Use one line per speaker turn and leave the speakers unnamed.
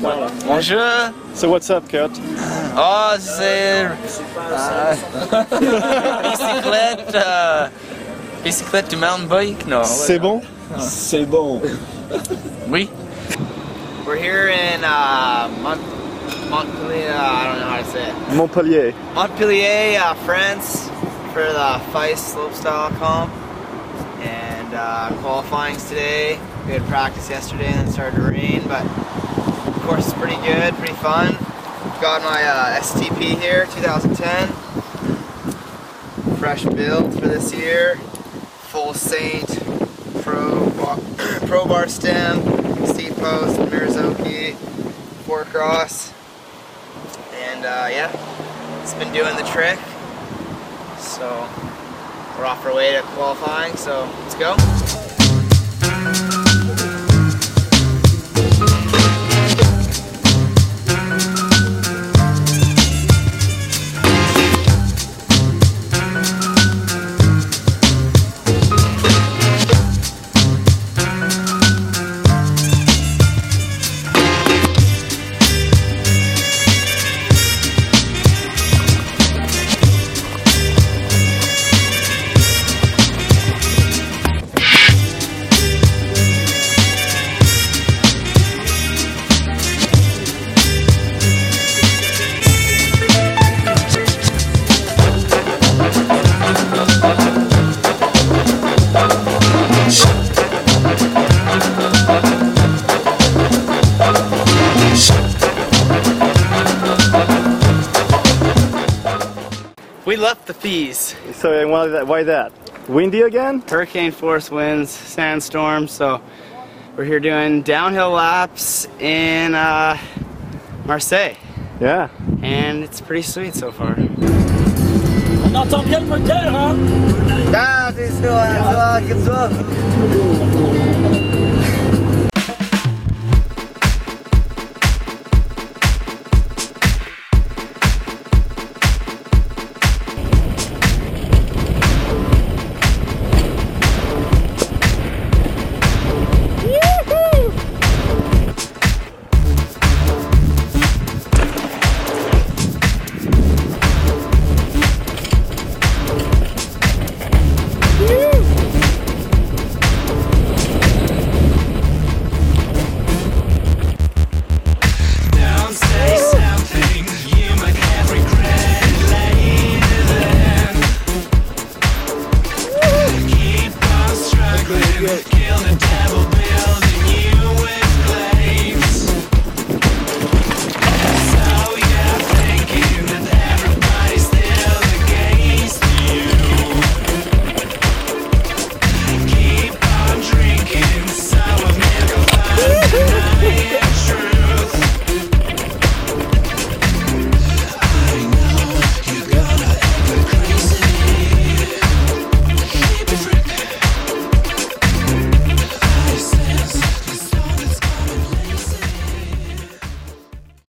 Bonjour.
So what's up, Kurt?
Oh, c'est euh, bicyclette, euh, bicyclette du mountain bike. No.
C'est bon?
C'est bon.
Oui.
We're here in uh, Mont- Montpellier. I don't know how to say it.
Montpellier.
Montpellier, uh, France, for the FISE Slopestyle comp. And uh, qualifying's today. We had practice yesterday and then it started to rain, but of course is pretty good, pretty fun. Got my uh, STP here, 2010. Fresh build for this year. Full Saint Pro bar, Pro bar stem, steep post, Marzocchi, four cross. And uh, yeah, it's been doing the trick. So we're off our way to qualifying, so let's go. We left the FISE.
So why that? Why that? Windy again?
Hurricane force winds, sandstorm, so we're here doing downhill laps in uh, Marseille.
Yeah.
And it's pretty sweet so far.
On entend bien le moteur, hein?
Ah, c'est sûr, ça va, qu'est-ce que